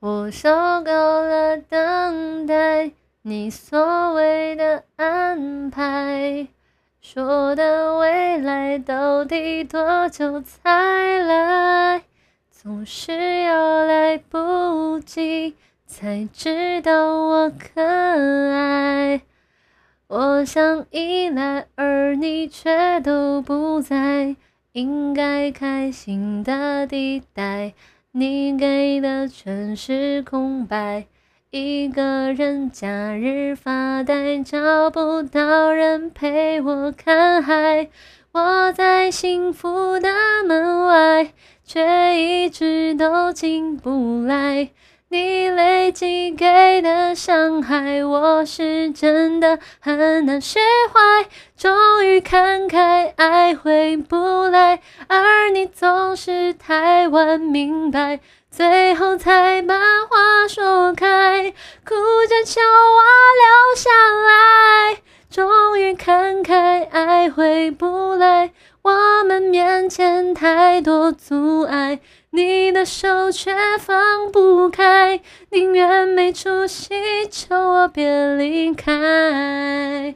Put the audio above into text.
我受够了等待，你所谓的安排，说的未来到底多久才来？总是要来不及，才知道我可爱。我想依赖，而你却都不在，应该开心的地带。你给的全是空白，一个人假日发呆，找不到人陪我看海。我在幸福的门外，却一直都进不来。你累积给的伤害，我是真的很难释怀。终于看开，爱回不来，而你总是太晚明白，最后才把话说开，哭着求我留下来。终于看开，爱回不来，我前太多阻碍。你的手却放不开，宁愿没出息，求我别离开。